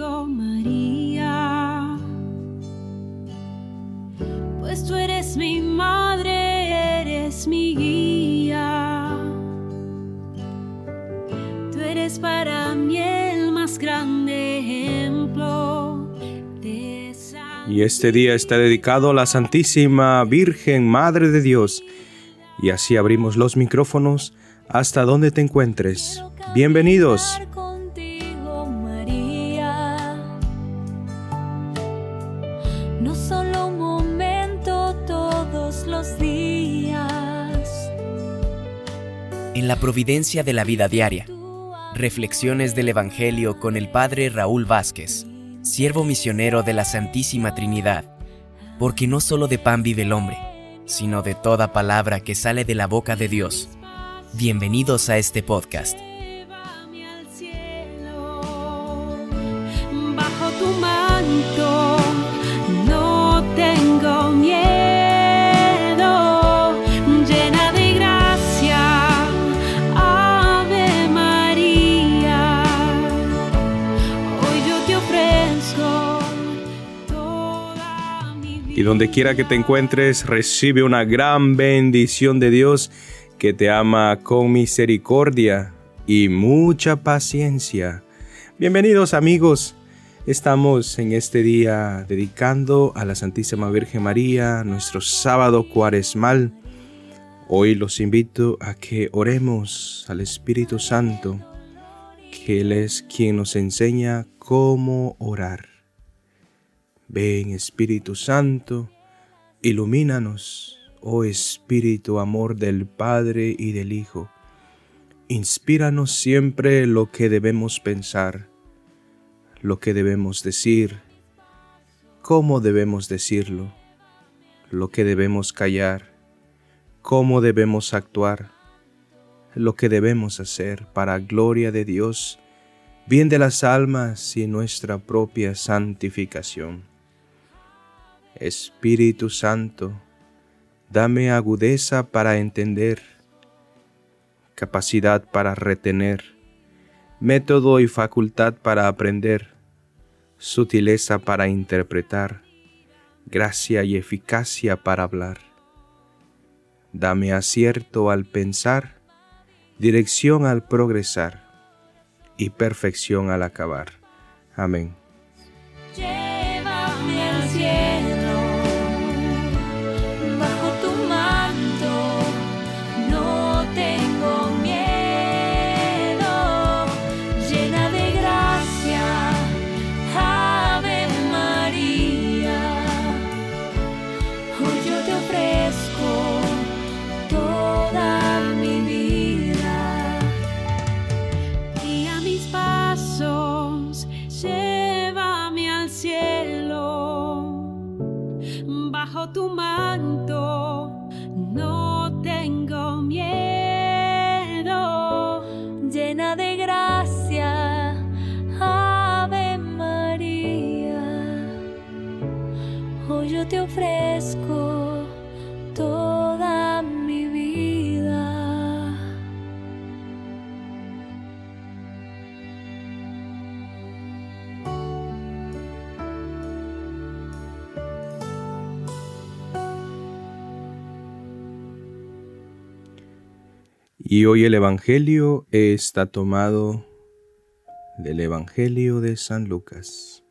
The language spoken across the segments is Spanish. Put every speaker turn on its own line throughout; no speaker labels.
contigo, María, pues tú eres mi madre, eres mi guía. Tú eres para mí el más grande ejemplo de
Y este día está dedicado a la Santísima Virgen Madre de Dios. Y así abrimos los micrófonos hasta donde te encuentres. Bienvenidos.
No solo un momento todos los días.
En la providencia de la vida diaria. Reflexiones del Evangelio con el Padre Raúl Vázquez, siervo misionero de la Santísima Trinidad. Porque no solo de pan vive el hombre, sino de toda palabra que sale de la boca de Dios. Bienvenidos a este podcast.
Llévame al cielo, bajo tu manto, tengo miedo, llena de gracia, Ave María, hoy yo te ofrezco mi.
Y donde quiera que te encuentres, recibe una gran bendición de Dios que te ama con misericordia y mucha paciencia. Bienvenidos amigos. Estamos en este día dedicando a la Santísima Virgen María nuestro sábado cuaresmal. Hoy los invito a que oremos al Espíritu Santo, que Él es quien nos enseña cómo orar. Ven Espíritu Santo, ilumínanos, oh Espíritu amor del Padre y del Hijo. Inspíranos siempre lo que debemos pensar, lo que debemos decir, cómo debemos decirlo, lo que debemos callar, cómo debemos actuar, lo que debemos hacer para gloria de Dios, bien de las almas y nuestra propia santificación. Espíritu Santo, dame agudeza para entender, capacidad para retener, método y facultad para aprender, sutileza para interpretar, gracia y eficacia para hablar. Dame acierto al pensar, dirección al progresar y perfección al acabar. Amén.
Tengo miedo llena de gracia Ave María. Hoy yo te ofrezco Y hoy
el Evangelio está tomado del Evangelio de San Lucas.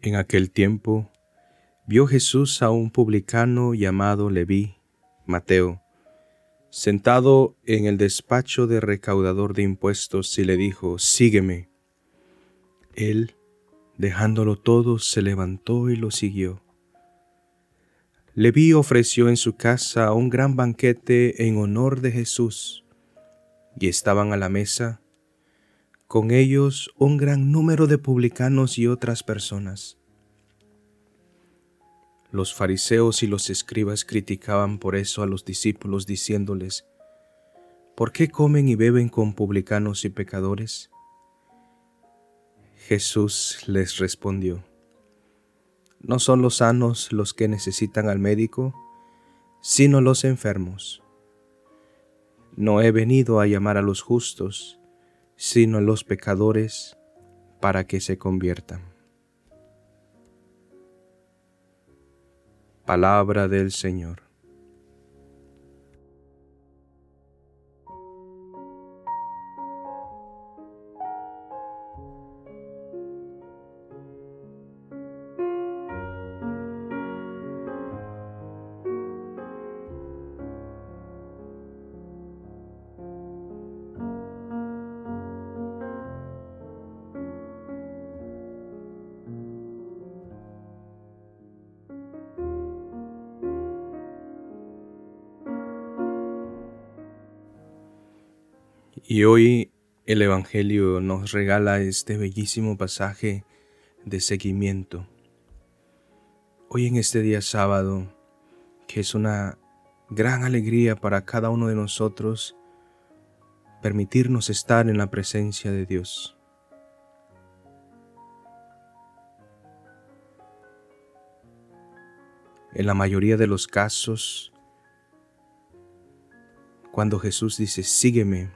En aquel tiempo vio Jesús a un publicano llamado Leví, Mateo, sentado en el despacho de recaudador de impuestos y le dijo, Sígueme. Él, dejándolo todo, se levantó y lo siguió. Leví ofreció en su casa un gran banquete en honor de Jesús, y estaban a la mesa con ellos un gran número de publicanos y otras personas. Los fariseos y los escribas criticaban por eso a los discípulos diciéndoles, ¿por qué comen y beben con publicanos y pecadores? Jesús les respondió, no son los sanos los que necesitan al médico, sino los enfermos. No he venido a llamar a los justos, sino a los pecadores para que se conviertan. Palabra del Señor. Y hoy el Evangelio nos regala este bellísimo pasaje de seguimiento. Hoy en este día sábado, que es una gran alegría para cada uno de nosotros, permitirnos estar en la presencia de Dios. En la mayoría de los casos, cuando Jesús dice, sígueme,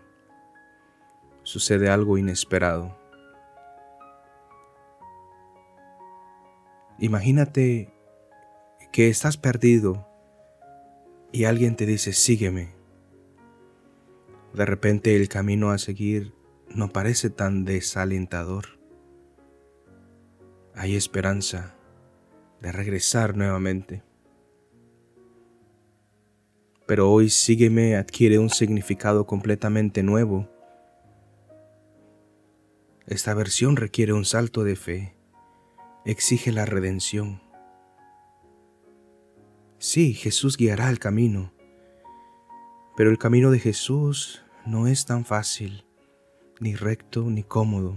sucede algo inesperado. Imagínate que estás perdido y alguien te dice, sígueme. De repente el camino a seguir no parece tan desalentador. Hay esperanza de regresar nuevamente. Pero hoy sígueme adquiere un significado completamente nuevo esta versión requiere un salto de fe, exige la redención. Sí, Jesús guiará el camino, pero el camino de Jesús no es tan fácil, ni recto, ni cómodo.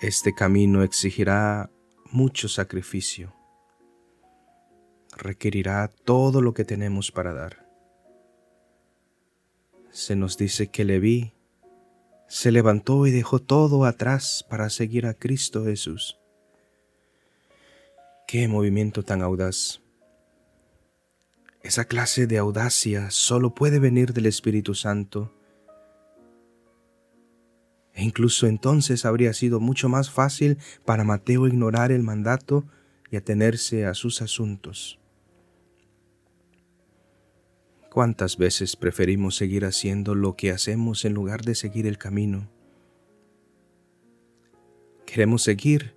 Este camino exigirá mucho sacrificio, requerirá todo lo que tenemos para dar. Se nos dice que le vi se levantó y dejó todo atrás para seguir a Cristo Jesús. Qué movimiento tan audaz. Esa clase de audacia solo puede venir del Espíritu Santo. E incluso entonces habría sido mucho más fácil para Mateo ignorar el mandato y atenerse a sus asuntos. ¿Cuántas veces preferimos seguir haciendo lo que hacemos en lugar de seguir el camino? Queremos seguir,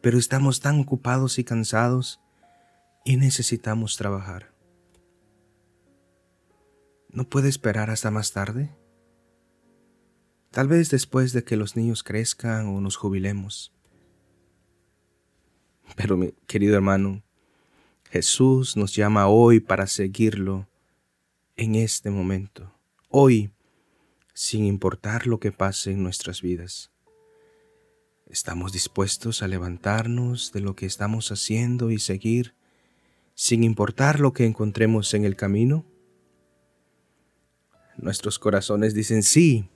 pero estamos tan ocupados y cansados y necesitamos trabajar. ¿No puede esperar hasta más tarde? Tal vez después de que los niños crezcan o nos jubilemos. Pero mi querido hermano, Jesús nos llama hoy para seguirlo en este momento, hoy, sin importar lo que pase en nuestras vidas. ¿Estamos dispuestos a levantarnos de lo que estamos haciendo y seguir sin importar lo que encontremos en el camino? Nuestros corazones dicen sí,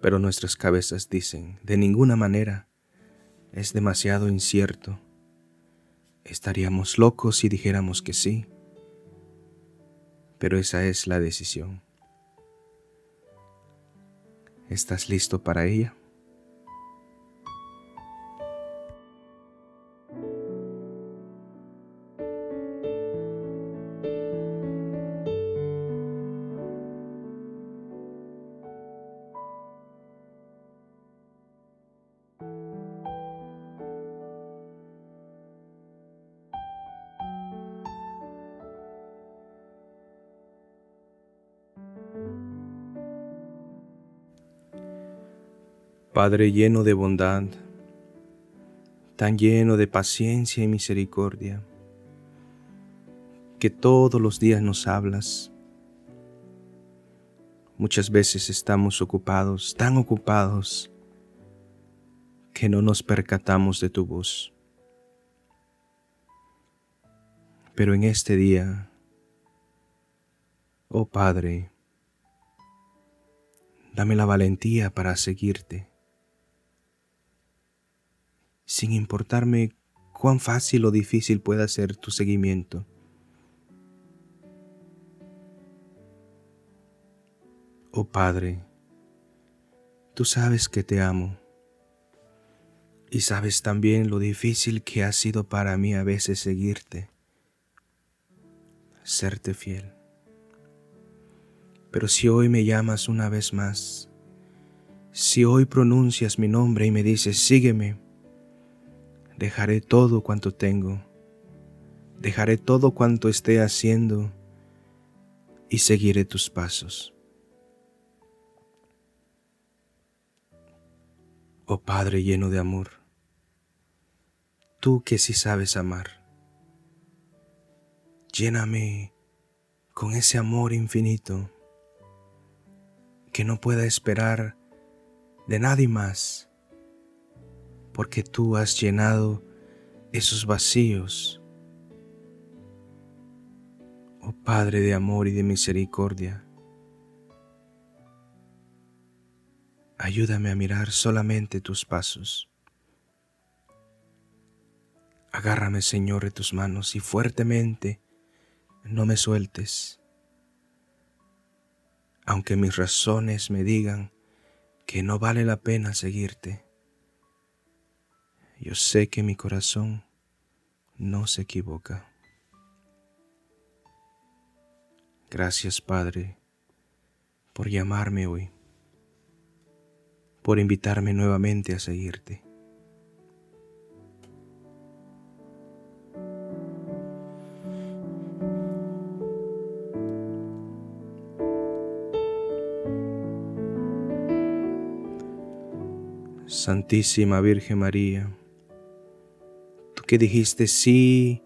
pero nuestras cabezas dicen de ninguna manera. Es demasiado incierto. Estaríamos locos si dijéramos que sí pero esa es la decisión. ¿Estás listo para ella? Padre lleno de bondad, tan lleno de paciencia y misericordia, que todos los días nos hablas. Muchas veces estamos ocupados, tan ocupados, que no nos percatamos de tu voz. Pero en este día, oh Padre, dame la valentía para seguirte sin importarme cuán fácil o difícil pueda ser tu seguimiento. Oh Padre, Tú sabes que te amo y sabes también lo difícil que ha sido para mí a veces seguirte, serte fiel. Pero si hoy me llamas una vez más, si hoy pronuncias mi nombre y me dices, sígueme, dejaré todo cuanto tengo, dejaré todo cuanto esté haciendo y seguiré tus pasos. Oh Padre lleno de amor, tú que sí sabes amar, lléname con ese amor infinito que no pueda esperar de nadie más, porque tú has llenado esos vacíos. Oh Padre de amor y de misericordia, Ayúdame a mirar solamente tus pasos. Agárrame, Señor, de tus manos y fuertemente no me sueltes. Aunque mis razones me digan que no vale la pena seguirte, yo sé que mi corazón no se equivoca. Gracias, Padre, por llamarme hoy por invitarme nuevamente a seguirte. Santísima Virgen María, que dijiste sí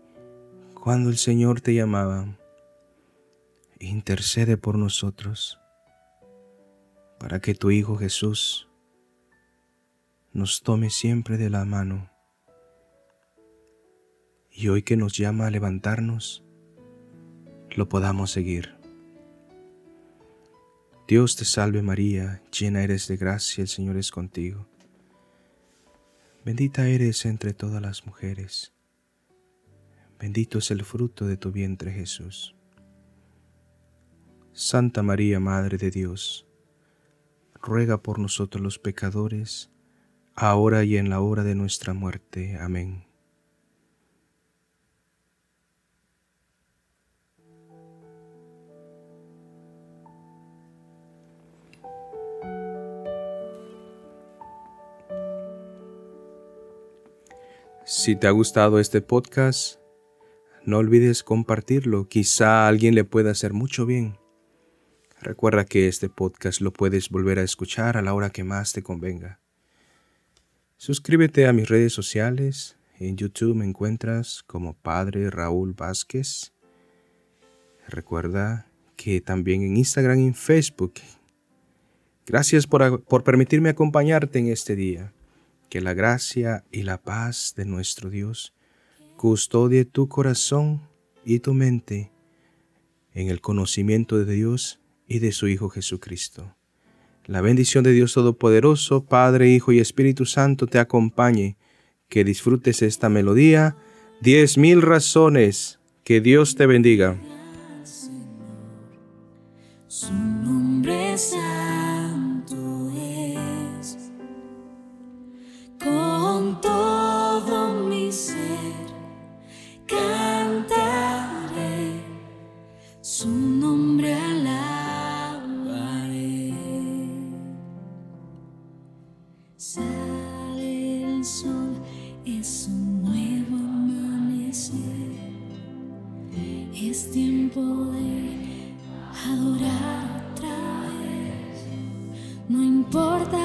cuando el Señor te llamaba, intercede por nosotros para que tu Hijo Jesús nos tome siempre de la mano. Y hoy que nos llama a levantarnos, lo podamos seguir. Dios te salve María, llena eres de gracia, el Señor es contigo. Bendita eres entre todas las mujeres. Bendito es el fruto de tu vientre Jesús. Santa María, Madre de Dios, ruega por nosotros los pecadores, ahora y en la hora de nuestra muerte. Amén. Si te ha gustado este podcast, no olvides compartirlo, quizá a alguien le pueda hacer mucho bien. Recuerda que este podcast lo puedes volver a escuchar a la hora que más te convenga. Suscríbete a mis redes sociales. En YouTube me encuentras como Padre Raúl Vázquez. Recuerda que también en Instagram y Facebook. Gracias por, por permitirme acompañarte en este día. Que la gracia y la paz de nuestro Dios custodie tu corazón y tu mente en el conocimiento de Dios y de su Hijo Jesucristo. La bendición de Dios Todopoderoso, Padre, Hijo y Espíritu Santo te acompañe. Que disfrutes esta melodía. Diez mil razones. Que Dios te bendiga.
Todo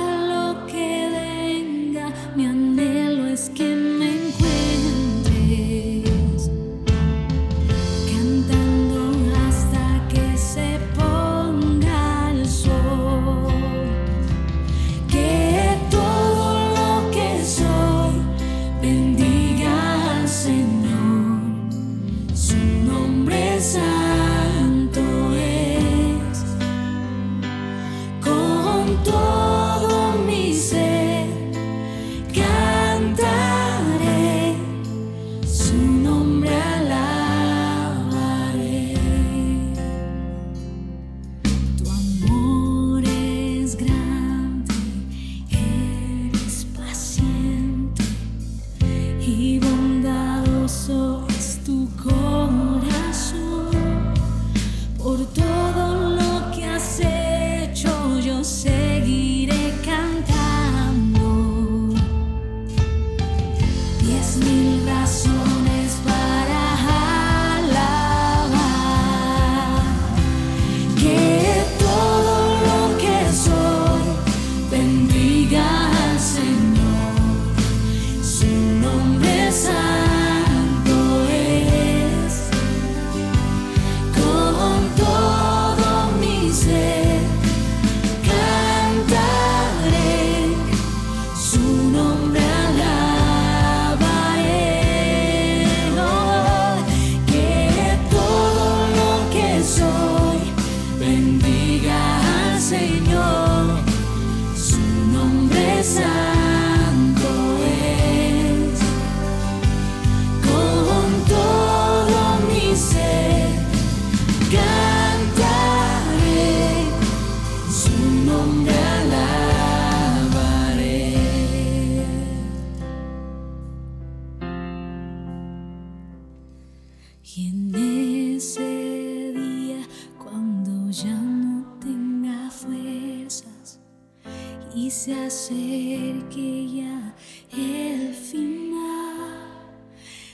y se acerque ya el final.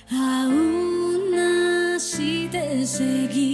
Aún así te seguiré.